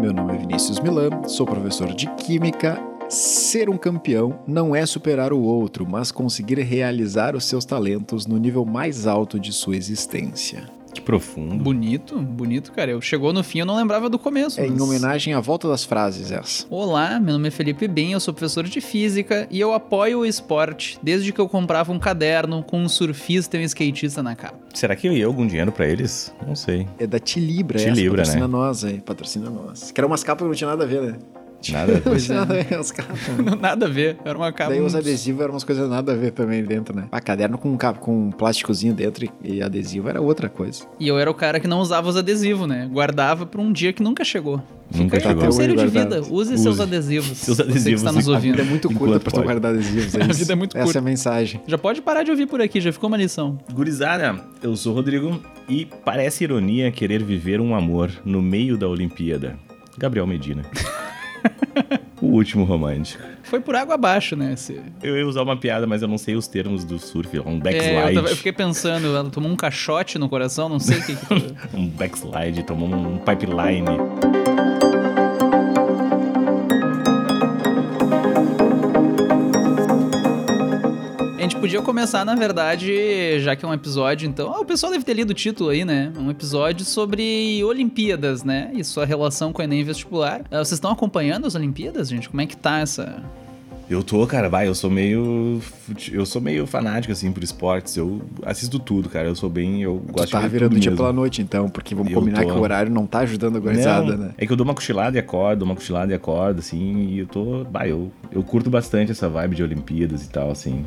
Meu nome é Vinícius Milan, sou professor de Química. Ser um campeão não é superar o outro, mas conseguir realizar os seus talentos no nível mais alto de sua existência. Que profundo. Bonito, bonito, cara. Eu chegou no fim, eu não lembrava do começo. É em mas- homenagem à volta das frases essa. Olá, meu nome é Felipe Bem, eu sou professor de física e eu apoio o esporte desde que eu comprava um caderno com um surfista e um skatista na capa. Será que eu ia algum dinheiro pra eles? Não sei. É da Tilibra, Tilibra, essa, patrocina né? nós aí, patrocina nós. Que eram umas capas que não tinha nada a ver, né? Nada. Não tinha nada a ver, as capas. Nada a ver, era uma capa. Daí os adesivos eram umas coisas nada a ver também dentro, né? Ah, caderno com, um com um plásticozinho dentro e- adesivo era outra coisa. E eu era o cara que não usava os adesivos, né? Guardava pra um dia que nunca chegou. Nunca Fica aí, chegou. Conselho de vida, use, Use. seus adesivos. Seus Você que adesivos. está nos A A ouvindo. vida é muito Enquanto curta pra tu guardar adesivos, é A vida é muito Essa curta. é a mensagem. Já pode parar de ouvir por aqui, já ficou uma lição. Gurizada, eu sou o Rodrigo e parece ironia querer viver um amor no meio da Olimpíada. Gabriel Medina. o último romântico. Foi por água abaixo, né? Esse... Eu ia usar uma piada, mas eu não sei os termos do surf. Um É, eu, backslide. tava- eu fiquei pensando, ela tomou um caixote no coração, não sei o que, que. Um backslide, tomou um pipeline. Podia começar, na verdade, já que é um episódio, então. Ah, o pessoal deve ter lido o título aí, né? Um episódio sobre Olimpíadas, né? E sua relação com o Enem vestibular. Ah, Vocês estão acompanhando as Olimpíadas, gente? Como é que tá essa. Eu tô, cara, vai, eu sou meio. Eu sou meio fanático, assim, por esportes. Eu assisto tudo, cara. Eu sou bem. Eu Tu gosto tá de ver virando tudo dia mesmo. pela noite, então, porque vamos Eu combinar tô. que o horário não tá ajudando a gurizada, né? É que eu dou uma cochilada e acordo, dou uma cochilada e acordo, assim, e eu tô. Bah, eu, eu curto bastante essa vibe de Olimpíadas e tal, assim.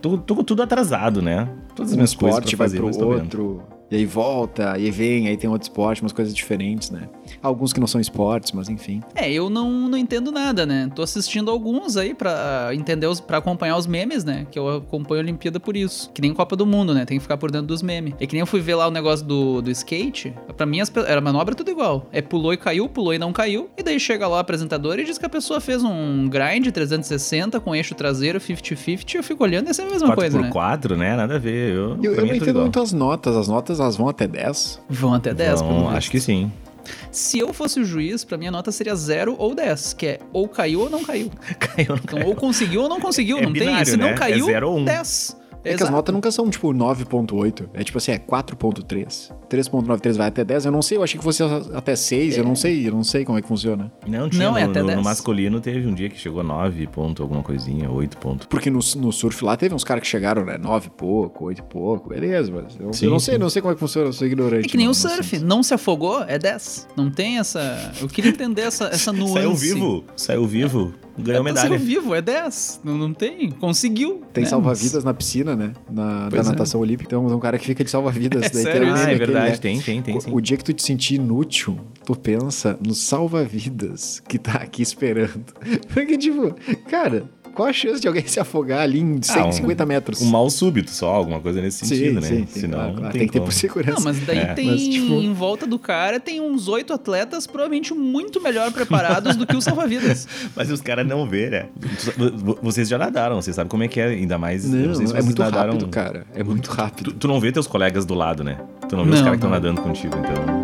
Tô, tô com tudo atrasado, né? Todas as Um minhas coisas pra vai fazer, pro mas tô vendo. outro, e aí volta, e aí vem, aí tem outro esporte, umas coisas diferentes, né? Alguns que não são esportes, mas enfim. É, eu não, não entendo nada, né? Tô assistindo alguns aí pra entender, os, pra acompanhar os memes, né? Que eu acompanho a Olimpíada por isso. Que nem Copa do Mundo, né? Tem que ficar por dentro dos memes. É que nem eu fui ver lá o negócio do, do skate. Pra mim, as era manobra tudo igual. É pulou e caiu, pulou e não caiu. E daí chega lá o apresentador e diz que a pessoa fez um grind 360 com eixo traseiro 50-50. Eu fico olhando, essa é a mesma 4 coisa, por né? 4 né? Nada a ver. Eu, Eu, eu não entendo igual. muito as notas, as notas elas vão até 10. Vão até 10, Vão, pelo visto. Acho que sim. Se eu fosse o juiz, pra mim a nota seria 0 ou 10, que é ou caiu ou não caiu. Caiu, não Então, ou conseguiu ou não conseguiu, É não tem. binário, Se não né? É caiu, zero ou um. 10. É que as Exato. notas nunca são tipo 9.8. É tipo assim, é 4.3. 3.93 vai até 10. Eu não sei, eu achei que fosse até 6. Eu não sei, eu não sei como é que funciona. Não, tinha Não, no, é até no- no 10. masculino teve um dia que chegou 9 ponto alguma coisinha, 8 ponto. Porque no, no surf lá teve uns caras que chegaram, né? 9 e pouco, 8 e pouco. Beleza, mas eu, Sim, eu não sei, sim. não sei como é que funciona, eu sou ignorante. É que nem no- o no surf, assunto. não se afogou, é 10. Não tem essa. Eu queria entender essa, essa nuance. Saiu vivo, saiu vivo, ganhou É, medalha. Saiu vivo, é 10. Não, não tem. Conseguiu. Tem né? salva-vidas na piscina, né? Na, da é. natação olímpica. Então, um cara que fica de salva-vidas. É daí sério? Ah, é aquele, verdade, né? tem, tem, tem sim. O dia que tu te sentir inútil, tu pensa no salva-vidas que tá aqui esperando. Porque, tipo, cara, qual a chance de alguém se afogar ali em 150 metros? Um mal súbito só, alguma coisa nesse sentido, né? Senão, claro, não claro. tem, tem que ter por segurança. Não, mas daí É. tem Mas, tipo- em volta do cara tem uns oito atletas provavelmente muito melhor preparados do que o salva-vidas. Mas os caras não vê, né? Vocês já nadaram, vocês sabem como é que é, ainda mais. eu Não, sei se é vocês muito nadaram- rápido, cara. É muito rápido. Tu, tu não vê teus colegas do lado, né? Tu não vê os Não, caras que estão não. nadando contigo, então.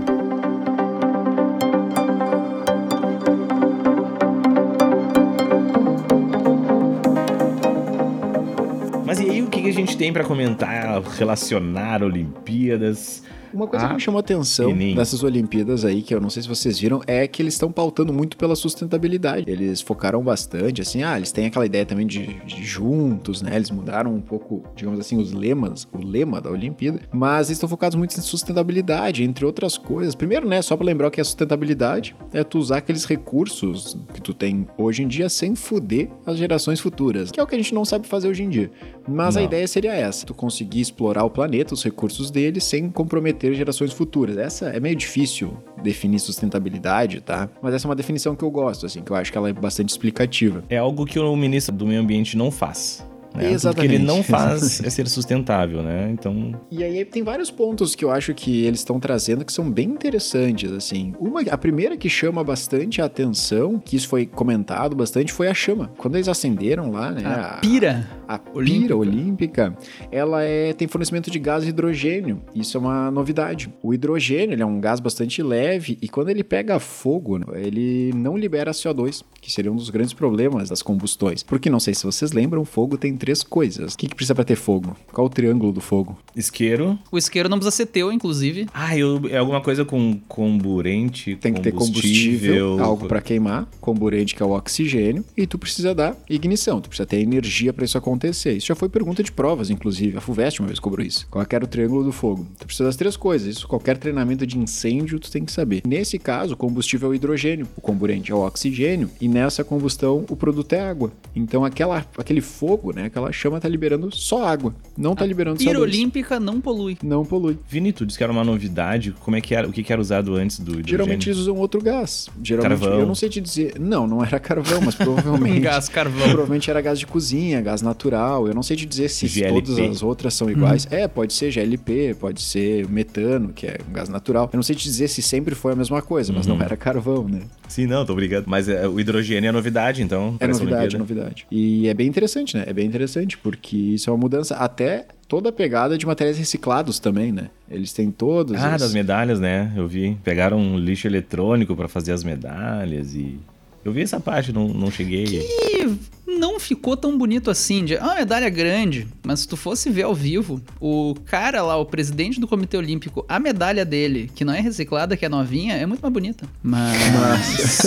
Tem pra comentar, relacionar Olimpíadas? Uma coisa Ah, que me chamou a atenção Enem. dessas Olimpíadas aí, que eu não sei se vocês viram, é que eles estão pautando muito pela sustentabilidade. Eles focaram bastante, assim, ah, eles têm aquela ideia também de, de juntos, né? Eles mudaram um pouco, digamos assim, os lemas, o lema da Olimpíada, mas estão focados muito em sustentabilidade, entre outras coisas. Primeiro, né, só pra lembrar o que é sustentabilidade, é tu usar aqueles recursos que tu tem hoje em dia sem fuder as gerações futuras, que é o que a gente não sabe fazer hoje em dia. Mas a Não. ideia seria essa: tu conseguir explorar o planeta, os recursos dele, sem comprometer gerações futuras. Essa é meio difícil definir sustentabilidade, tá? Mas essa é uma definição que eu gosto, assim, que eu acho que ela é bastante explicativa. É algo que o ministro do Meio Ambiente não faz. Né? Tudo que ele não faz é ser sustentável, né? Então. E aí tem vários pontos que eu acho que eles estão trazendo que são bem interessantes, assim. Uma, a primeira que chama bastante a atenção, que isso foi comentado bastante, foi a chama. Quando eles acenderam lá, né? A pira. A pira olímpica, olímpica ela é, tem fornecimento de gás hidrogênio. Isso é uma novidade. O hidrogênio ele é um gás bastante leve e quando ele pega fogo, ele não libera CO2, que seria um dos grandes problemas das combustões. Porque não sei se vocês lembram, fogo tem três coisas. O que, que precisa para ter fogo? Qual o triângulo do fogo? Isqueiro. O isqueiro não precisa ser teu, inclusive. Ah, eu, é alguma coisa com comburente, Tem que ter combustível, algo para queimar, comburente que é o oxigênio, e tu precisa dar ignição, tu precisa ter energia para isso acontecer. Isso já foi pergunta de provas, inclusive. A FUVEST uma vez cobrou isso. Qual era o triângulo do fogo? Tu precisa das três coisas. Isso qualquer treinamento de incêndio tu tem que saber. Nesse caso, o combustível é o hidrogênio, o comburente é o oxigênio, e nessa combustão o produto é água. Então aquela, aquele fogo, né, aquela chama tá liberando só água, não tá liberando Pira CO2. olímpica não polui. Não polui. Vini, tu disse que era uma novidade. Como é que era? O que, que era usado antes do hidrogênio? Geralmente eles usam outro gás. Geralmente, Carvão. eu não sei te dizer. Não, não era carvão, mas provavelmente. Um gás carvão. Provavelmente era gás de cozinha, gás natural. Eu não sei te dizer se GLP. todas as outras são iguais. É, pode ser GLP, pode ser metano, que é um gás natural. Eu não sei te dizer se sempre foi a mesma coisa, mas não era carvão, né? Sim, não, tô obrigado. Mas é, o hidrogênio é novidade, então. É novidade, é novidade. E é bem interessante, né? É bem interessante, porque isso é uma mudança até toda a pegada de materiais reciclados também, né? Eles têm todos. Ah, os- das medalhas, né? Eu vi. Pegaram um lixo eletrônico pra fazer as medalhas e. Eu vi essa parte, não, não cheguei. E não ficou tão bonito assim. De, é uma medalha grande, mas se tu fosse ver ao vivo, o cara lá, o presidente do Comitê Olímpico, a medalha dele, que não é reciclada, que é novinha, é muito mais bonita. Mas.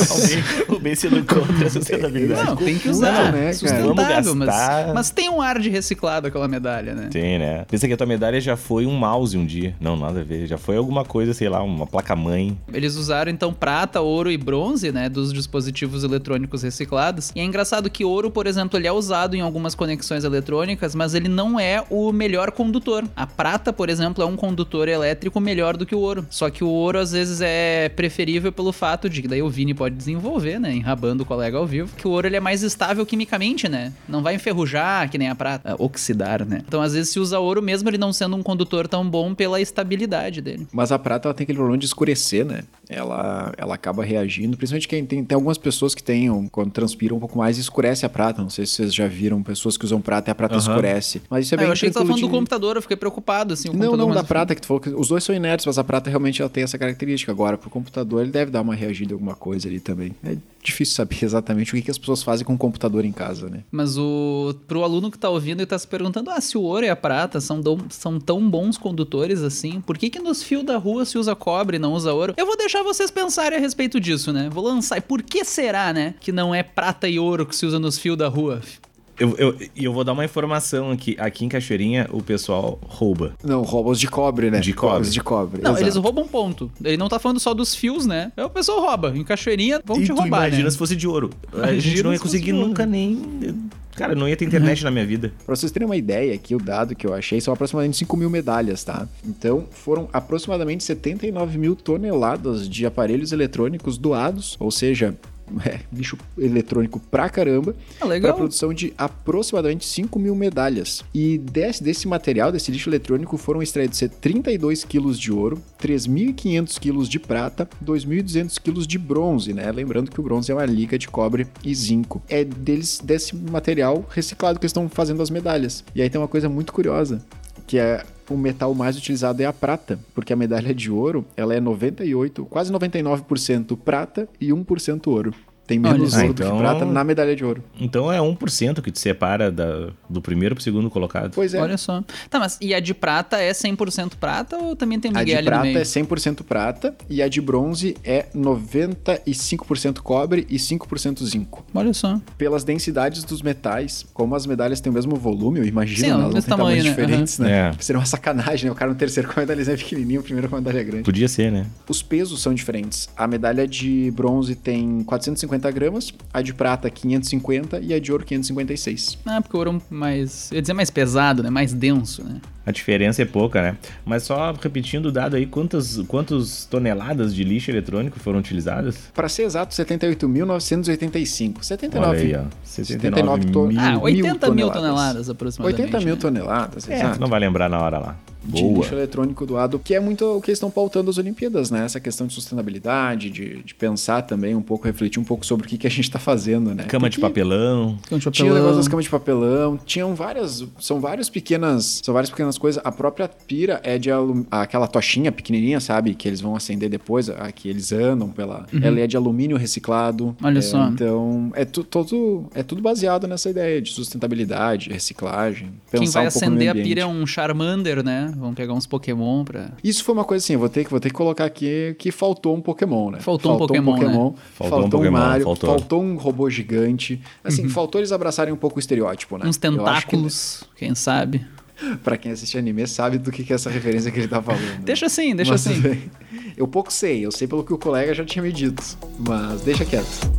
o bem sendo contra a sustentabilidade. Não, tem que Não, usar, né, cara? sustentável, mas, mas tem um ar de reciclado aquela medalha, né? Tem, né? Pensa que a tua medalha já foi um mouse um dia. Não, nada a ver. Já foi alguma coisa, sei lá, uma placa-mãe. Eles usaram então prata, ouro e bronze, né, dos dispositivos eletrônicos reciclados. E é engraçado que ouro, por exemplo, ele é usado em algumas conexões eletrônicas, mas ele não é o melhor condutor. A prata, por exemplo, é um condutor elétrico melhor do que o ouro. Só que o ouro às vezes é preferível pelo fato de que daí o Vini pode desenvolver, né, enrabando o colega ao vivo, que o ouro ele é mais estável quimicamente, né? Não vai enferrujar que nem a prata, oxidar, né? Então às vezes se usa ouro mesmo ele não sendo um condutor tão bom pela estabilidade dele. Mas a prata ela tem aquele problema de escurecer, né? Ela, ela acaba reagindo, principalmente quem tem, tem algumas pessoas que têm, quando transpiram um pouco mais, escurece a prata. Não sei se vocês já viram pessoas que usam prata e a prata Aham. escurece. Mas isso é Ah, bem eu achei que você tava falando do de- computador, eu fiquei preocupado, assim. o Não, computador não, da prata que tu falou que os dois são inertes, mas a prata realmente ela tem essa característica. Agora, pro computador, ele deve dar uma reagida em alguma coisa ali também. É difícil saber exatamente o que, que as pessoas fazem com o computador em casa, né? Mas o pro aluno que tá ouvindo e tá se perguntando, ah, se o ouro e a prata são, dom- são tão bons condutores assim, por que que nos fios da rua se usa cobre e não usa ouro? Eu vou deixar vocês pensarem a respeito disso, né? Vou lançar. Por que será, né, que não é prata e ouro que se usa nos fios da rua? Eu, eu, e eu vou dar uma informação aqui. Aqui em Cachoeirinha, o pessoal rouba. Não, roubos de cobre, né? De cobre. Roubos de cobre. Não, exato. eles roubam ponto. Ele não tá falando só dos fios, né? É o pessoal rouba. Em Cachoeirinha vão e te tu roubar, imagina né? se fosse de ouro. A Imagina gente não ia conseguir nunca nem... Cara, não ia ter internet na minha vida. Pra vocês terem uma ideia aqui, o dado que eu achei são aproximadamente 5 mil medalhas, tá? Então, foram aproximadamente 79 mil toneladas de aparelhos eletrônicos doados, ou seja, é, lixo eletrônico pra caramba, Ah, para produção de aproximadamente 5 mil medalhas. E desse, desse material, desse lixo eletrônico, foram extraídos 32 quilos de ouro, 3.500 quilos de prata, 2.200 quilos de bronze, né? Lembrando que o bronze é uma liga de cobre e zinco. É deles, desse material reciclado que eles estão fazendo as medalhas. E aí tem uma coisa muito curiosa, que é o metal mais utilizado é a prata, porque a medalha de ouro, ela é 98, quase 99% prata e 1% ouro. Tem menos Olha ouro só. do Então- que prata na medalha de ouro. Então é 1% que te separa da- do primeiro pro segundo colocado. Pois é. Olha só. Tá, mas e a de prata é 100% prata ou também tem A Miguel de ali no prata meio? é 100% prata e a de bronze é 95% cobre e 5% zinco. Olha só. Pelas densidades dos metais, como as medalhas têm o mesmo volume, eu imagino, Sim, né? é elas vão mesmo ter tamanhos tamanho, né? diferentes, né? É. Seria uma sacanagem, né? O cara no terceiro com a medalha pequenininha, o primeiro com a medalha grande. Podia ser, né? Os pesos são diferentes. A medalha de bronze tem 450 450 gramas, a de prata 550 e a de ouro 556. Ah, porque o ouro é mais. Eu ia dizer mais pesado, né? Mais denso, né? A diferença é pouca, né? Mas só repetindo o dado aí, quantas, quantas toneladas de lixo eletrônico foram utilizadas? Para ser exato, 78.985. 79. Olha aí, ó. 79 to- mil. Ah, 80 mil toneladas. toneladas aproximadamente. 80 mil né? toneladas, É, exato. não vai lembrar na hora lá. De Boa. lixo eletrônico doado, que é muito o que eles estão pautando as Olimpíadas, né? Essa questão de sustentabilidade, de, de pensar também um pouco, refletir um pouco sobre o que, que a gente está fazendo, né? Cama de papelão. Com de Tinha o papelão. negócio das camas de papelão, tinham várias, são várias pequenas, são várias pequenas coisas. A própria pira é de alum, aquela tochinha pequenininha, sabe, que eles vão acender depois, a que eles andam pela, ela é de alumínio reciclado. Uhum. Olha É, só. Então, é tu, todo, é tudo baseado nessa ideia de sustentabilidade, reciclagem, pensar Quem vai um pouco no acender a pira é um Charmander, né? Vão pegar uns Pokémon pra. Isso foi uma coisa assim, eu vou ter que, vou ter que colocar aqui que faltou um Pokémon, né? Faltou um Pokémon, né? Faltou faltou, um um Pokémon, Mario, faltou. faltou. um robô gigante. Assim, faltou eles abraçarem um pouco o estereótipo, né? Uns acho que- tentáculos, quem sabe. Pra quem assiste anime sabe do que, que é essa referência que ele tá falando. Deixa assim, deixa Mas assim. Eu pouco sei, eu sei pelo que o colega já tinha me dito. Mas deixa quieto.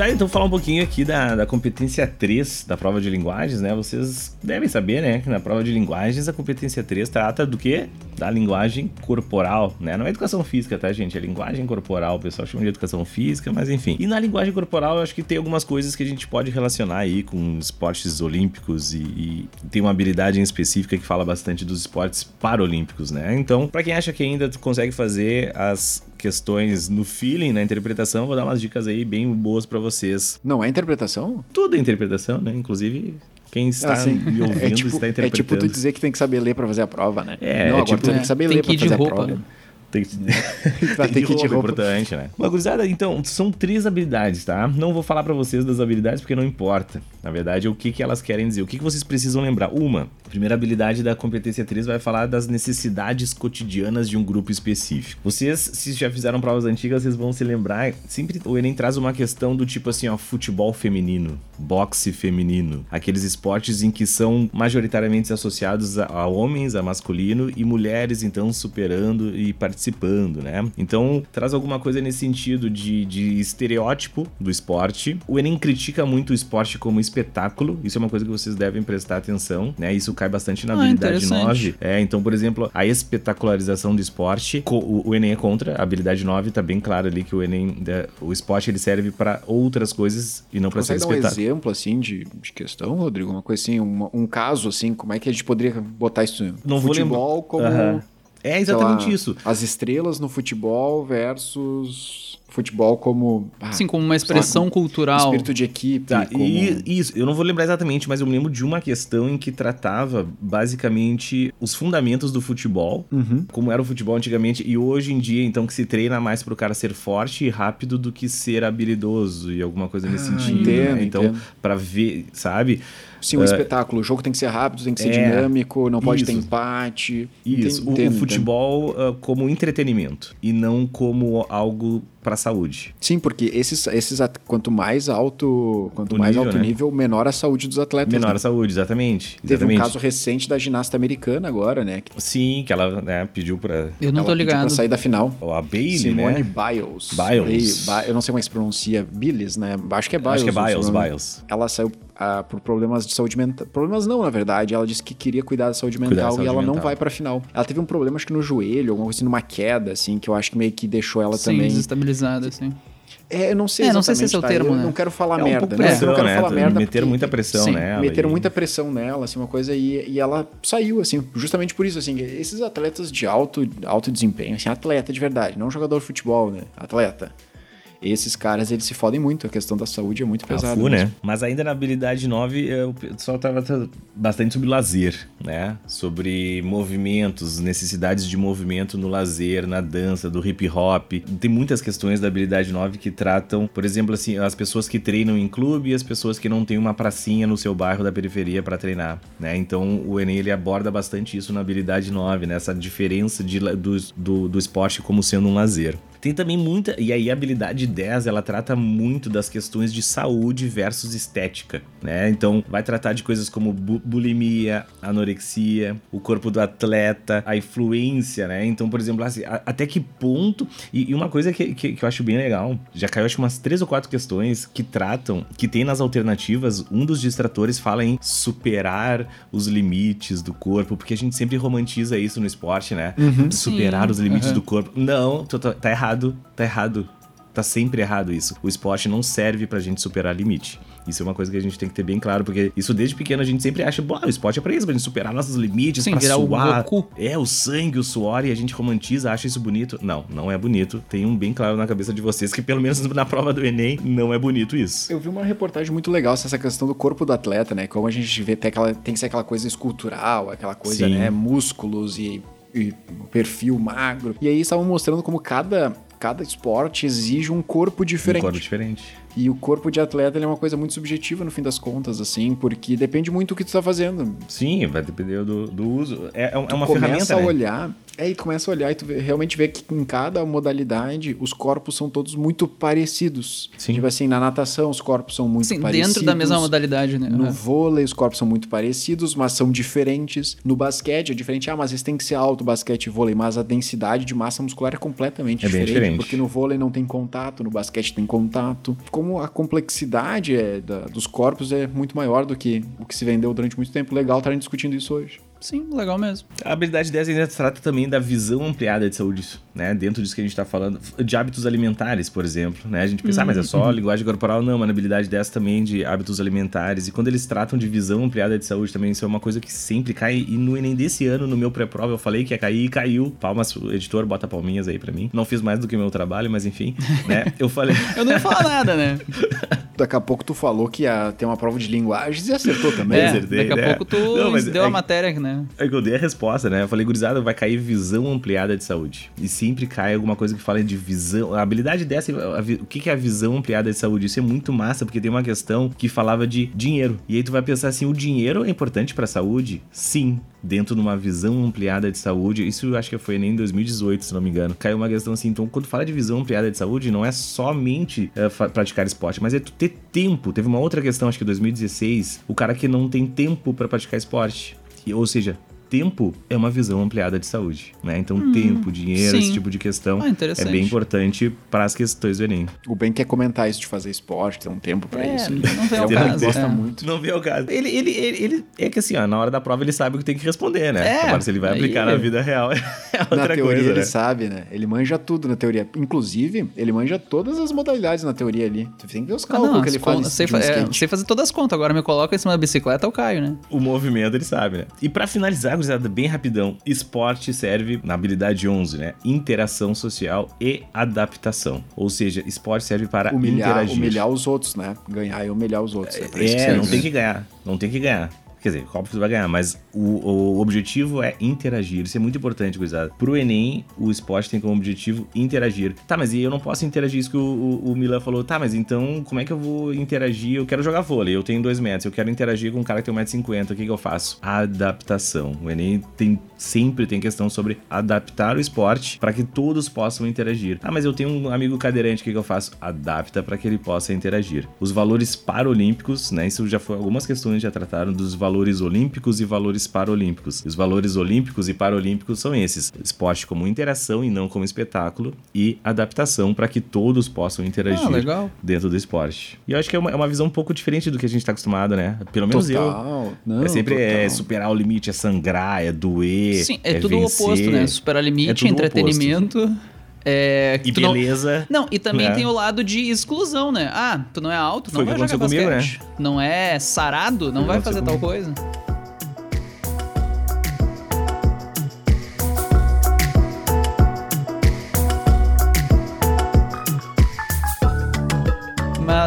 Gurizada, então falar um pouquinho aqui da, da competência 3 da prova de linguagens, né? Vocês devem saber, né, que na prova de linguagens a competência 3 trata do quê? Da linguagem corporal, né? Não é educação física, tá, gente? É linguagem corporal. O pessoal chama de educação física, mas enfim. E na linguagem corporal eu acho que tem algumas coisas que a gente pode relacionar aí com esportes olímpicos e, e tem uma habilidade em específica que fala bastante dos esportes paralímpicos, né? Então, pra quem acha que ainda consegue fazer as questões no feeling, na interpretação, vou dar umas dicas aí bem boas pra vocês. Não é interpretação? Tudo é interpretação, né? Inclusive, quem está Ah, sim. me ouvindo é, tipo, está é interpretando. tipo tu dizer que tem que saber ler pra fazer a prova, né? É, Não, é agora tipo- tu tem que saber Tem ler de fazer roupa, a prova. né? Tem que, ter que roupa. importante, né? Uma gurizada, então, são três habilidades, tá? Não vou falar pra vocês das habilidades porque não importa. Na verdade, é o que, que elas querem dizer. O que, que vocês precisam lembrar? Uma, a primeira habilidade da competência 3 vai falar das necessidades cotidianas de um grupo específico. Vocês, se já fizeram provas antigas, vocês vão se lembrar. Sempre o Enem traz uma questão do tipo assim, ó, futebol feminino, boxe feminino. Aqueles esportes em que são majoritariamente associados a, a homens, a masculino, e mulheres, então, superando e participando, né? Então, traz alguma coisa nesse sentido de, de estereótipo do esporte. O Enem critica muito o esporte como espetáculo. Isso é uma coisa que vocês devem prestar atenção, né? Isso cai bastante na Ah, habilidade interessante. 9. É, então, por exemplo, a espetacularização do esporte, o, o Enem é contra, a habilidade 9 tá bem claro ali que o Enem, da- o esporte ele serve para outras coisas e não para ser Consegue dar um espetáculo. exemplo, assim, de, de questão, Rodrigo? Uma coisa assim, uma- um caso, assim, como é que a gente poderia botar isso? Não vou futebol lembrar. como... Aham. É exatamente lá, isso. As estrelas no futebol versus futebol como... ah, Assim, como uma expressão como cultural. Espírito de equipe, Tá, como... e isso, eu não vou lembrar exatamente, mas eu me lembro de uma questão em que tratava basicamente os fundamentos do futebol, Uhum. como era o futebol antigamente, e hoje em dia, então, que se treina mais pro cara ser forte e rápido do que ser habilidoso e alguma coisa nesse Ah, sentido. entendo, né? Então, pra ver, sabe? Sim, um espetáculo. O jogo tem que ser rápido, tem que ser É, dinâmico, não pode ter isso. empate. Isso, Entendo, o- entendo, o, futebol ah, como entretenimento e não como algo pra saúde. Sim, porque esses, esses at- quanto mais alto, quanto O mais nível, alto né? nível, menor a saúde dos atletas. Menor né? a saúde, exatamente. Teve exatamente. um caso recente da ginasta americana agora, né? Que Sim, que ela né, pediu pra. Eu não ela tô pediu Pra ligado. sair da final. ó, A Bailey, Simone né? Biles. Biles. Eu não sei como é que se pronuncia. Biles, né? Acho que é Biles. Acho que é Biles. Biles. Ela saiu ah, por problemas de saúde mental. Problemas não, na verdade. Ela disse que queria cuidar da saúde Cuidar da mental saúde e ela não mental. vai pra final. Ela teve um problema, acho que no joelho, alguma coisa assim, numa queda, assim, que eu acho que meio que deixou ela Sim, também. desestabilizada, assim. É, eu não sei É, não sei se esse é o tá? termo, Eu né? não quero falar É um merda, pouco né? Eu pressão, não quero né? falar merda. Meteram porque- muita pressão Sim, nela. Meteram e- muita pressão nela, assim, uma coisa, e, e ela saiu, assim, justamente por isso, assim, esses atletas de alto, alto desempenho, assim, atleta de verdade, não jogador de futebol, né? Atleta. Esses caras, eles se fodem muito, a questão da saúde é muito pesada. Mesmo. né? Mas ainda na habilidade 9, eh, o pessoal tava bastante sobre lazer, né? Sobre movimentos, necessidades de movimento no lazer, na dança, do hip hop. Tem muitas questões da habilidade 9 que tratam, por exemplo, assim, as pessoas que treinam em clube e as pessoas que não têm uma pracinha no seu bairro da periferia para treinar, né? Então o Enem ele aborda bastante isso na habilidade 9, né? Essa diferença de, do, do, do esporte como sendo um lazer. Tem também muita. E aí a habilidade 10, ela trata muito das questões de saúde versus estética, né? Então vai tratar de coisas como bu bulimia, anorexia, o corpo do atleta, a influência, né? Então, por exemplo, assim, a, até que ponto. E, e uma coisa que, que, que, eu acho bem legal, já caiu acho umas três ou quatro questões que tratam, que tem nas alternativas, um dos distratores fala em superar os limites do corpo, porque a gente sempre romantiza isso no esporte, né? Uhum. Superar Sim. os limites uhum. do corpo. Não, tá, tá errado, tá errado. Tá sempre errado isso. O esporte não serve pra gente superar limite. Isso é uma coisa que a gente tem que ter bem claro, porque isso desde pequeno a gente sempre acha, bom, o esporte é pra isso, pra gente superar nossos limites, Sim, pra virar suar. O. É, o sangue, o suor, e a gente romantiza, acha isso bonito. Não, não é bonito. Tem um bem claro na cabeça de vocês que, pelo menos na prova do Enem, não é bonito isso. Eu vi uma reportagem muito legal sobre essa questão do corpo do atleta, né? Como a gente vê, tem, aquela, tem que ser aquela coisa escultural, aquela coisa, Sim. né? Músculos e e perfil magro. E aí estavam mostrando como cada cada esporte exige um corpo diferente. Um corpo diferente. E o corpo de atleta é uma coisa muito subjetiva no fim das contas, assim, porque depende muito do que tu tá fazendo. Sim, vai depender do, do uso. É, é uma tu ferramenta. Começa a né? olhar, é, e tu começa a olhar e tu realmente vê que em cada modalidade os corpos são todos muito parecidos. Sim. Tipo assim, na natação os corpos são muito Sim, parecidos. dentro da mesma modalidade, né? No uhum. vôlei os corpos são muito parecidos, mas são diferentes. No basquete é diferente. Ah, mas eles têm que ser alto, basquete e vôlei, mas a densidade de massa muscular é completamente é diferente, diferente. Porque no vôlei não tem contato, no basquete tem contato. Como a complexidade é, da, dos corpos é muito maior do que o que se vendeu durante muito tempo. Legal estarem discutindo isso hoje. Sim, legal mesmo. A habilidade 10 ainda trata também da visão ampliada de saúde, né? Dentro disso que a gente está falando, de hábitos alimentares, por exemplo, né? A gente pensa, uhum. ah, mas é só uhum. linguagem corporal? Não, mas na habilidade 10 também de hábitos alimentares. E quando eles tratam de visão ampliada de saúde também, isso é uma coisa que sempre cai. E no Enem desse ano, no meu pré-prova, eu falei que ia cair e caiu. Palmas, editor, bota palminhas aí para mim. Não fiz mais do que o meu trabalho, mas enfim, né? Eu falei. eu não ia falar nada, né? Daqui a pouco tu falou que ia ter uma prova de linguagens e acertou também. É, acertei, daqui a né? pouco tu não, deu é, a matéria, né? É que eu dei a resposta, né? Eu falei, gurizada, vai cair visão ampliada de saúde. E sempre cai alguma coisa que fala de visão. A habilidade dessa, a, o que é a visão ampliada de saúde? Isso é muito massa, porque tem uma questão que falava de dinheiro. E aí tu vai pensar assim, o dinheiro é importante pra saúde? Sim dentro de uma visão ampliada de saúde. Isso eu acho que foi nem em 2018, se não me engano. Caiu uma questão assim. Então, quando fala de visão ampliada de saúde, não é somente uh, praticar esporte, mas é ter tempo. Teve uma outra questão, acho que em 2016, o cara que não tem tempo para praticar esporte. Ou seja, tempo é uma visão ampliada de saúde, né? Então, hum, tempo, dinheiro, sim. esse tipo de questão ah, é bem importante para as questões do Enem. O Ben quer comentar isso de fazer esporte, ter um tempo para é, isso. Não vê o caso. gosta é. muito. Não vê o caso. Ele, ele, ele, ele, é que assim, ó, na hora da prova ele sabe o que tem que responder, né? É, Agora, se ele vai aplicar na vida real, é outra na teoria, coisa, ele né? sabe, né? Ele manja tudo na teoria. Inclusive, ele manja todas as modalidades na teoria ali. Tu tem que ver os cálculos ah, não, que ele faz. Sei, um é, sei fazer todas as contas. Agora me coloca em cima da bicicleta, eu caio, né? O movimento ele sabe, né? E para finalizar, gurizada, bem rapidão. Esporte serve na habilidade 11, né? Interação social e adaptação. Ou seja, esporte serve para humilhar, interagir. Humilhar os outros, né? Ganhar e humilhar os outros. É, é não tem que ganhar. Não tem que ganhar. Quer dizer, óbvio que vai ganhar, mas o, o objetivo é interagir. Isso é muito importante, gurizada. Pro Enem, o esporte tem como objetivo interagir. Tá, mas e eu não posso interagir isso que o, o, o Milan falou. Tá, mas então como é que eu vou interagir? Eu quero jogar vôlei, eu tenho dois metros, eu quero interagir com um cara que tem 1,50m, o que, que eu faço? Adaptação. O Enem tem, sempre tem questão sobre adaptar o esporte para que todos possam interagir. Ah, mas eu tenho um amigo cadeirante, o que, que eu faço? Adapta para que ele possa interagir. Os valores paralímpicos, né? Isso já foi algumas questões já trataram dos valores valores olímpicos e valores paralímpicos. Os valores olímpicos e paralímpicos são esses: esporte como interação e não como espetáculo, e adaptação para que todos possam interagir ah, dentro do esporte. E eu acho que é uma, é uma, visão um pouco diferente do que a gente está acostumado, né? Pelo menos total. eu. Não, é sempre total. é superar o limite, é sangrar, é doer. Sim, é, é tudo o oposto, né? Superar limite, é entretenimento. É, e beleza. Não, não e também né? tem o lado de exclusão, né? Ah, tu não é alto, não Foi vai jogar basquete. Comigo, né? Não é sarado, não vai fazer tal coisa.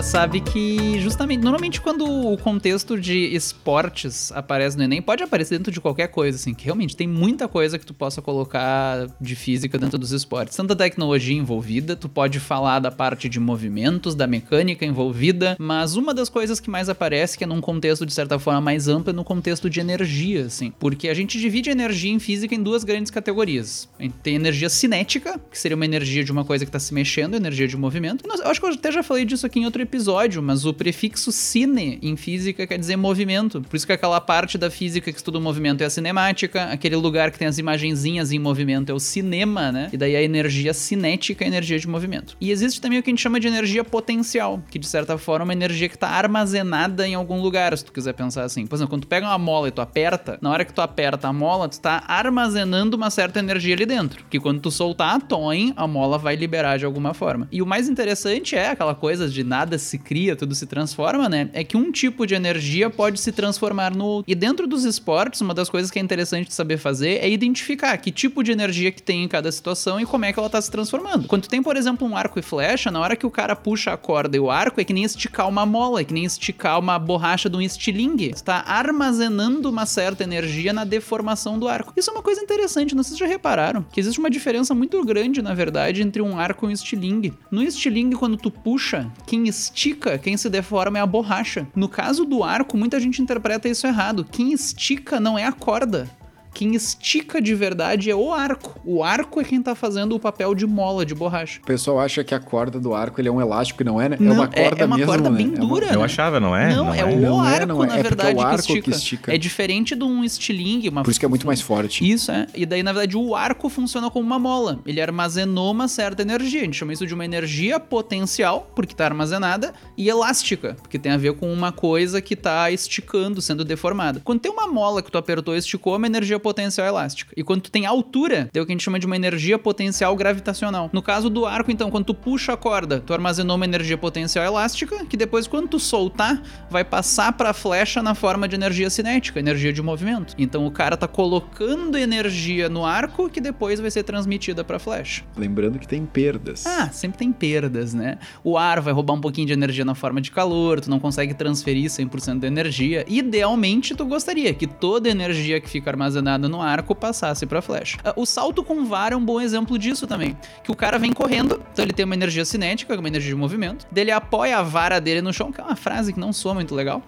Sabe que justamente, normalmente quando o contexto de esportes aparece no Enem, pode aparecer dentro de qualquer coisa, assim, que realmente tem muita coisa que tu possa colocar de física dentro dos esportes. Tanta tecnologia envolvida, tu pode falar da parte de movimentos, da mecânica envolvida, mas uma das coisas que mais aparece, que é num contexto de certa forma mais amplo, é no contexto de energia, assim. Porque a gente divide a energia em física em duas grandes categorias. A gente tem energia cinética, que seria uma energia de uma coisa que está se mexendo, energia de movimento. Eu acho que eu até já falei disso aqui em outro episódio, mas o prefixo cine em física quer dizer movimento. Por isso que aquela parte da física que estuda o movimento é a cinemática, aquele lugar que tem as imagenzinhas em movimento é o cinema, né? E daí a energia cinética é a energia de movimento. E existe também o que a gente chama de energia potencial, que de certa forma é uma energia que está armazenada em algum lugar, se tu quiser pensar assim. Por exemplo, quando tu pega uma mola e tu aperta, na hora que tu aperta a mola, tu está armazenando uma certa energia ali dentro. Que quando tu soltar a toin, a mola vai liberar de alguma forma. E o mais interessante é aquela coisa de nada se cria, tudo se transforma, né? É que um tipo de energia pode se transformar no outro. E dentro dos esportes, uma das coisas que é interessante de saber fazer é identificar que tipo de energia que tem em cada situação e como é que ela tá se transformando. Quando tu tem, por exemplo, um arco e flecha, na hora que o cara puxa a corda e o arco, é que nem esticar uma mola, é que nem esticar uma borracha de um estilingue. Está armazenando uma certa energia na deformação do arco. Isso é uma coisa interessante, não sei se já repararam, que existe uma diferença muito grande, na verdade, entre um arco e um estilingue. No estilingue, quando tu puxa, quem estica, quem se deforma é a borracha. No caso do arco, muita gente interpreta isso errado. Quem estica não é a corda, quem estica de verdade é o arco. O arco é quem tá fazendo o papel de mola, de borracha. O pessoal acha que a corda do arco ele é um elástico e não é, né? Não, é uma corda é, é uma mesmo, corda né? bem É uma- dura. Eu né? achava, não é? Não, é o Não é, arco, não é. na É é o verdade, arco que, que estica. estica. É diferente de um estilingue. Uma Por isso que é muito mais forte. Isso, é. E daí, na verdade, o arco funciona como uma mola. Ele armazenou uma certa energia. A gente chama isso de uma energia potencial, porque tá armazenada, e elástica, porque tem a ver com uma coisa que tá esticando, sendo deformada. Quando tem uma mola que tu apertou e esticou, é uma energia potencial elástica. E quando tu tem altura, é o que a gente chama de uma energia potencial gravitacional. No caso do arco, então, quando tu puxa a corda, tu armazenou uma energia potencial elástica, que depois, quando tu soltar, vai passar pra flecha na forma de energia cinética, energia de movimento. Então o cara tá colocando energia no arco que depois vai ser transmitida pra flecha. Lembrando que tem perdas. Ah, sempre tem perdas, né? O ar vai roubar um pouquinho de energia na forma de calor, tu não consegue transferir 100% da energia. Idealmente, tu gostaria que toda a energia que fica armazenada no arco passasse pra flecha. Ah, O salto com vara é um bom exemplo disso também. Que o cara vem correndo, então ele tem uma energia cinética, uma energia de movimento. Dele apoia a vara dele no chão, que é uma frase que não soa muito legal.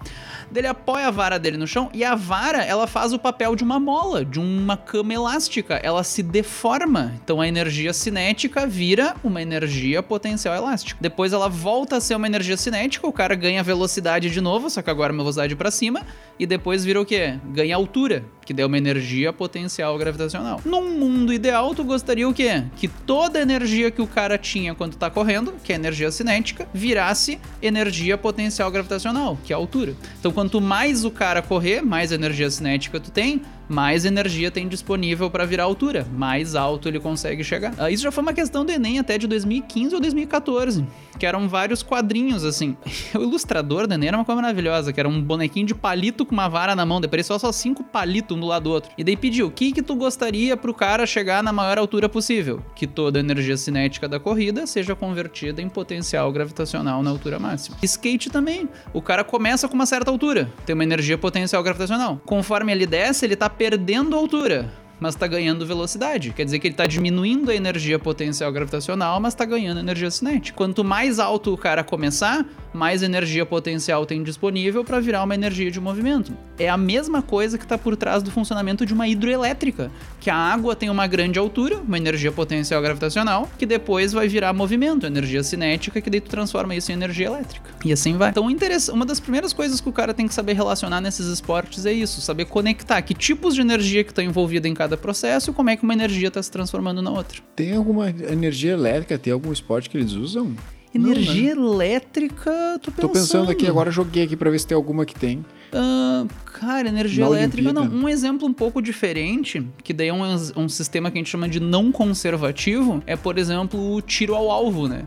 Dele apoia a vara dele no chão e a vara, ela faz o papel de uma mola, de uma cama elástica. Ela se deforma. Então a energia cinética vira uma energia potencial elástica. Depois ela volta a ser uma energia cinética, o cara ganha velocidade de novo, só que agora uma velocidade pra cima, e depois vira o quê? Ganha altura, que deu uma energia potencial gravitacional. Num mundo ideal, tu gostaria o quê? Que toda a energia que o cara tinha quando tá correndo, que é energia cinética, virasse energia potencial gravitacional, que é a altura. Então, quanto mais o cara correr, mais energia cinética tu tem, mais energia tem disponível para virar altura, mais alto ele consegue chegar. Ah, Isso já foi uma questão do Enem até de 2015 ou 2014, que eram vários quadrinhos assim. O ilustrador do Enem era uma coisa maravilhosa, que era um bonequinho de palito com uma vara na mão, depois só só cinco palitos um do lado do outro. E daí pediu, o que que tu gostaria pro cara chegar na maior altura possível? Que toda a energia cinética da corrida seja convertida em potencial gravitacional na altura máxima. Skate também. O cara começa com uma certa altura, tem uma energia potencial gravitacional. Conforme ele desce, ele tá perdendo altura. Mas tá ganhando velocidade. Quer dizer que ele tá diminuindo a energia potencial gravitacional, mas tá ganhando energia cinética. Quanto mais alto o cara começar, mais energia potencial tem disponível para virar uma energia de movimento. É a mesma coisa que tá por trás do funcionamento de uma hidroelétrica, que a água tem uma grande altura, uma energia potencial gravitacional, que depois vai virar movimento, energia cinética, que daí tu transforma isso em energia elétrica. E assim vai. Então, uma das primeiras coisas que o cara tem que saber relacionar nesses esportes é isso, saber conectar que tipos de energia que estão envolvida em cada processo e como é que uma energia está se transformando na outra. Tem alguma energia elétrica? Tem algum esporte que eles usam? Não, Energia elétrica, tô pensando. Tô pensando aqui, agora joguei aqui pra ver se tem alguma que tem. Ah, cara, energia Na elétrica não. Olimpíada. Um exemplo um pouco diferente, que daí é um, um sistema que a gente chama de não conservativo, é, por exemplo, o tiro ao alvo, né?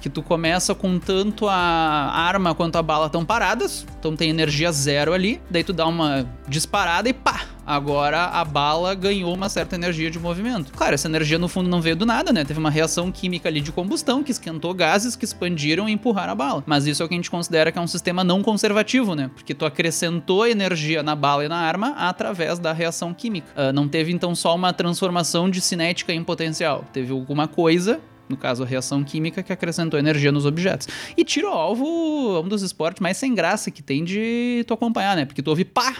Que tu começa com tanto a arma quanto a bala estão paradas, então tem energia zero ali, daí tu dá uma disparada e pá! Agora a bala ganhou uma certa energia de movimento. Claro, essa energia no fundo não veio do nada, né? Teve uma reação química ali de combustão que esquentou gases que expandiram e empurraram a bala. Mas isso é o que a gente considera que é um sistema não conservativo, né? Porque tu acrescentou energia na bala e na arma através da reação química. Uh, não teve então só uma transformação de cinética em potencial. Teve alguma coisa no caso a reação química, que acrescentou energia nos objetos. E tiro ao alvo é um dos esportes mais sem graça que tem de tu acompanhar, né? Porque tu ouve pá,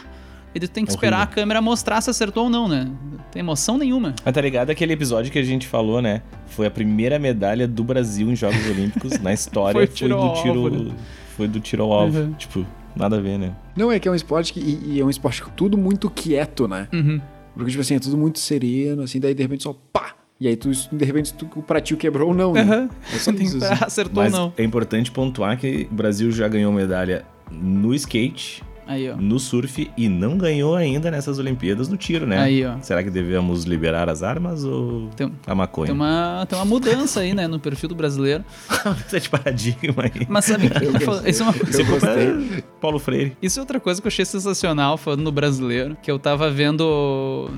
e tu tem que esperar a câmera mostrar se acertou ou não, né? Não tem emoção nenhuma. Mas tá ligado aquele episódio que a gente falou, né? Foi a primeira medalha do Brasil em Jogos Olímpicos na história. foi, tiro foi do tiro. Alvo, né? Foi do tiro ao alvo. Uhum. Tipo, nada a ver, né? Não, é que é um esporte que. E, e é um esporte tudo muito quieto, né? Uhum. Porque, tipo assim, é tudo muito sereno, assim, daí de repente só pá! E aí, tu, de repente, tu, o pratinho quebrou ou não, né? Uhum. É só isso, assim. Acertou ou não. É importante pontuar que o Brasil já ganhou medalha no skate, Aí, no surf e não ganhou ainda nessas Olimpíadas no tiro, né? Aí, ó. Será que devemos liberar as armas ou tem, a maconha? Tem uma, tem uma mudança aí, né, no perfil do brasileiro. mudança de paradigma aí. Mas sabe que isso é uma coisa. Você Paulo Freire. Isso é outra coisa que eu achei sensacional falando no brasileiro, que eu tava vendo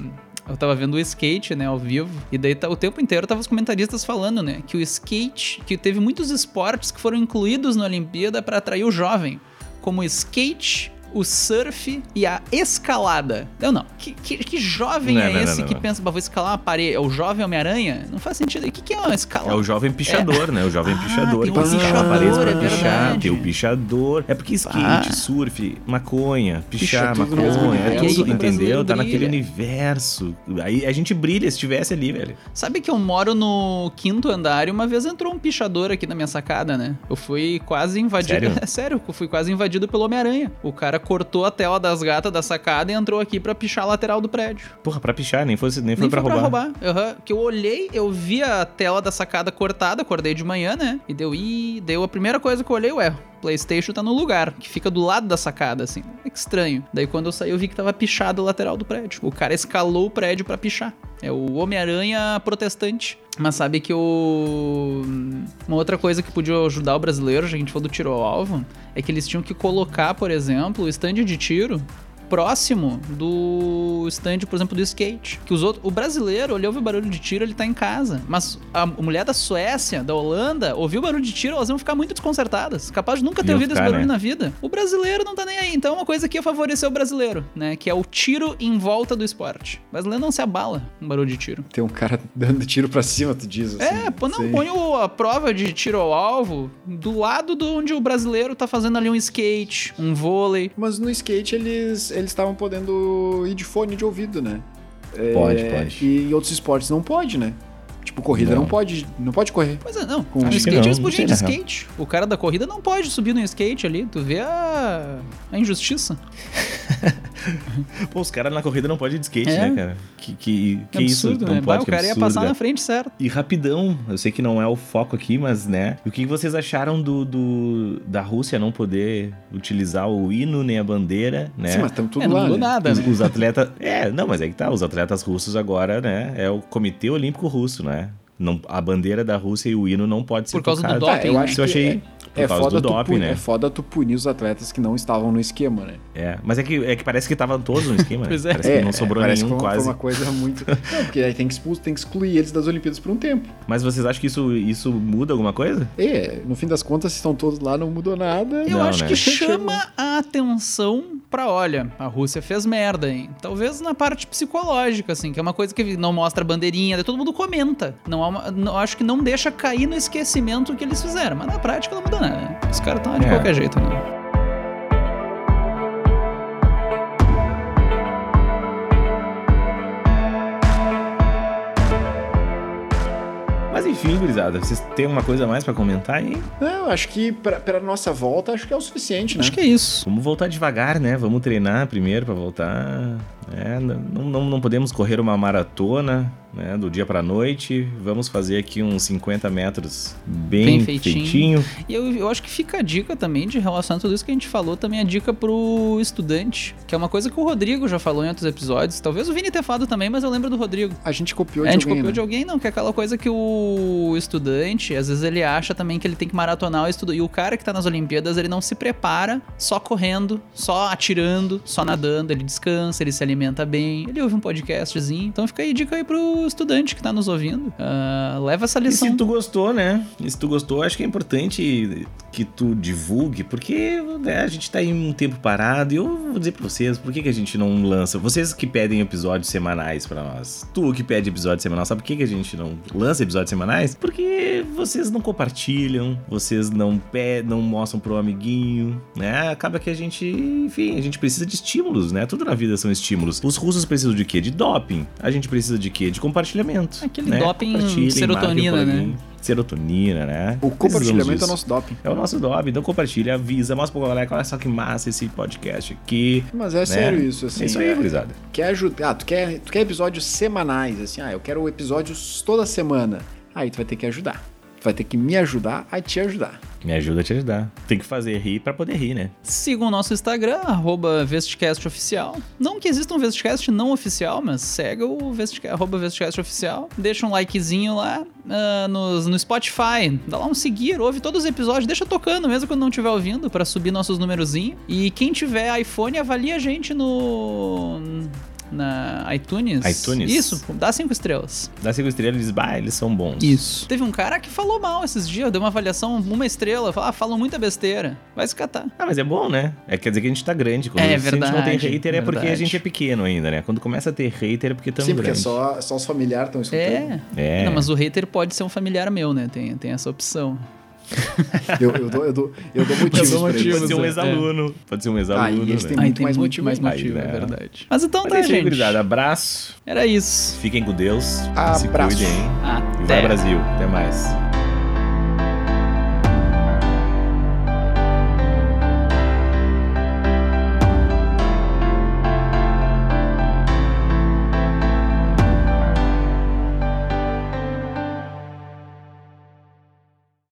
eu tava vendo o skate, né, ao vivo, e daí tá, o tempo inteiro tava os comentaristas falando, né, que o skate, que teve muitos esportes que foram incluídos na Olimpíada para atrair o jovem, como o skate, o surf e a escalada. Eu não. Que, que, que jovem não, é não, esse não, que pensa, vou escalar uma parede? É o jovem Homem-Aranha? Não faz sentido. O que, que é uma escalada? É o jovem pichador, é. né? O jovem ah, pichador. Tem um escala a parede pra é pichar. verdade. Tem o pichador. É porque skate, Ah. surf, maconha, pichar, Picha tudo no mesmo maconha. É universo, tudo, né? entendeu? Tá naquele universo. Aí a gente brilha se estivesse ali, velho. Sabe que eu moro no quinto andar e uma vez entrou um pichador aqui na minha sacada, né? Eu fui quase invadido. Sério? É sério, eu fui quase invadido pelo Homem-Aranha. O cara cortou a tela das gatas da sacada e entrou aqui pra pichar a lateral do prédio. Porra, pra pichar, nem, fosse, nem foi Nem pra foi roubar. pra roubar. Aham. Que eu olhei, eu vi a tela da sacada cortada, acordei de manhã, né? E deu, ih, deu a primeira coisa que eu olhei, ué, o PlayStation tá no lugar, que fica do lado da sacada, assim. É que estranho. Daí quando eu saí, eu vi que tava pichado a lateral do prédio. O cara escalou o prédio pra pichar. É o Homem-Aranha protestante. Mas sabe que o. Uma outra coisa que podia ajudar o brasileiro, já que a gente falou do tiro ao alvo, é que eles tinham que colocar, por exemplo, o stand de tiro próximo do stand, por exemplo, do skate. Que os outros, o brasileiro, ele ouve o barulho de tiro, ele tá em casa. Mas a mulher da Suécia, da Holanda, ouviu o barulho de tiro, elas iam ficar muito desconcertadas. Capaz de nunca ter Iam ouvido ficar, esse barulho né? na vida. O brasileiro não tá nem aí. Então, é uma coisa que ia favorecer o brasileiro, né? Que é o tiro em volta do esporte. O brasileiro não se abala com barulho de tiro. Tem um cara dando tiro pra cima, tu diz assim. É, pô, não, põe a prova de tiro ao alvo do lado de onde o brasileiro tá fazendo ali um skate, um vôlei. Mas no skate eles eles estavam podendo ir de fone de ouvido, né? É, Pode, pode. E em outros esportes não pode, né? Tipo, corrida não, Não. pode, não pode correr. Pois é, não. Com- no que skate não, eles não podiam ir de sei, na skate. O cara da corrida não pode subir no skate ali. Tu vê a, a injustiça. Pô, os caras na corrida não podem ir de skate, É. né, cara? Que, que, que É isso? absurdo, Não né? pode, Bah, o cara ia absurdo, passar cara. na frente, certo. E rapidão, eu sei que não é o foco aqui, mas né? O que vocês acharam do, do- da Rússia não poder utilizar o hino nem a bandeira, né? Sim, mas estamos tudo É, não lá, mudou né? nada, Os, né? os atletas. É, não, mas é que tá. Os atletas russos agora, né? É o Comitê Olímpico Russo, né? Não, a bandeira da Rússia e o hino não pode ser Por causa do tocado. doping, eu né? acho Isso eu que achei por É causa foda, do tu doping, né? é foda tu punir os atletas que não estavam no esquema, né? É, mas é que, é que parece que estavam todos no esquema, né? Pois é. Parece que não sobrou parece nenhum que foi, quase. Foi uma coisa muito. Não, porque aí tem que, expulso, tem que excluir eles das Olimpíadas por um tempo. Mas vocês acham que isso, isso muda alguma coisa? É, no fim das contas, se estão todos lá, não mudou nada. Eu Não, acho né? que chama a atenção pra, olha, a Rússia fez merda, hein? Talvez na parte psicológica, assim, que é uma coisa que não mostra bandeirinha, daí todo mundo comenta. Não, há uma- não acho que não deixa cair no esquecimento o que eles fizeram, mas na prática não muda. Né? Os caras estão de É. qualquer jeito, né? Mas enfim, gurizada, vocês têm uma coisa a mais pra comentar aí? Não, acho que pra, pra nossa volta, acho que é o suficiente, né? Acho que é isso. Vamos voltar devagar, né? Vamos treinar primeiro pra voltar. É, não, não, não podemos correr uma maratona, né? Do dia pra noite. Vamos fazer aqui uns 50 metros bem, Bem feitinho. feitinho. E eu, eu acho que fica a dica também de relação a tudo isso que a gente falou, também a dica pro estudante, que é uma coisa que o Rodrigo já falou em outros episódios. Talvez o Vini tenha falado também, mas eu lembro do Rodrigo. A gente copiou É, a de gente alguém, copiou né? de alguém, não, que é aquela coisa que o estudante, às vezes ele acha também que ele tem que maratonar o estudo. E o cara que tá nas Olimpíadas, ele não se prepara só correndo, só atirando, só nadando, ele descansa, ele se alimenta bem, ele ouve um podcastzinho. Então fica aí dica aí pro estudante que tá nos ouvindo. Ah, leva essa E lição. se tu gostou, né? E se tu gostou, acho que é importante que tu divulgue, porque né, a gente tá em um tempo parado e eu vou dizer pra vocês, por que, que a gente não lança? Vocês que pedem episódios semanais pra nós, tu que pede episódio semanal, sabe por que, que a gente não lança episódios semanais? Porque vocês não compartilham, vocês não pedem, não mostram pro amiguinho, né? Acaba que a gente, enfim, a gente precisa de estímulos, né? Tudo na vida são estímulos. Os russos precisam de quê? De doping. A gente precisa de quê? De compartilhamento. Aquele né? doping serotonina, né? Serotonina, né? O compartilhamento é disso. nosso doping. É o nosso doping, então compartilha, avisa, mostra pra galera, olha só que massa esse podcast aqui. Mas é né? sério isso, assim. É isso aí, é- gurizada. Quer ajudar? Ah, tu quer, tu quer episódios semanais, assim, ah, eu quero episódios toda semana. Aí tu vai ter que ajudar. Vai ter que me ajudar a te ajudar. Me ajuda a te ajudar. Tem que fazer rir pra poder rir, né? Sigam o nosso Instagram, arroba VestCastOficial. Não que exista um VestCast não oficial, mas segue o Vestca- arroba VestCastOficial. Deixa um likezinho lá ah, nos- no Spotify. Dá lá um seguir, ouve todos os episódios, deixa tocando, mesmo quando não estiver ouvindo, pra subir nossos numerozinhos. E quem tiver iPhone, avalia a gente no... Na iTunes. iTunes. Isso, dá cinco estrelas. Dá cinco estrelas e diz, bah, eles são bons. Isso. Teve um cara que falou mal esses dias, deu uma avaliação, uma estrela, falou, ah, falam muita besteira. Vai se catar. Ah, mas é bom, né? É quer dizer que a gente tá grande. Quando É se a gente não tem verdade, hater é porque a verdade. gente é pequeno ainda, né? Quando começa a ter hater é porque estamos Sim, porque só, só os familiares estão escutando. É. É. Não, mas o hater pode ser um familiar meu, né? Tem, tem essa opção. Eu, eu dou, eu dou, eu dou motivos dou motivos, eles. Pode ser um é. ex-aluno. Pode ser um ex-aluno, Ah, e eles têm Aí muito tem mais muito motivo mais motivo, Aí, é né? verdade. Mas então Mas tá, é aí, gente. gurizada. Abraço. Era isso. Fiquem com Deus. Abraço. Se cuidem? E Até. vai, Brasil. Até mais.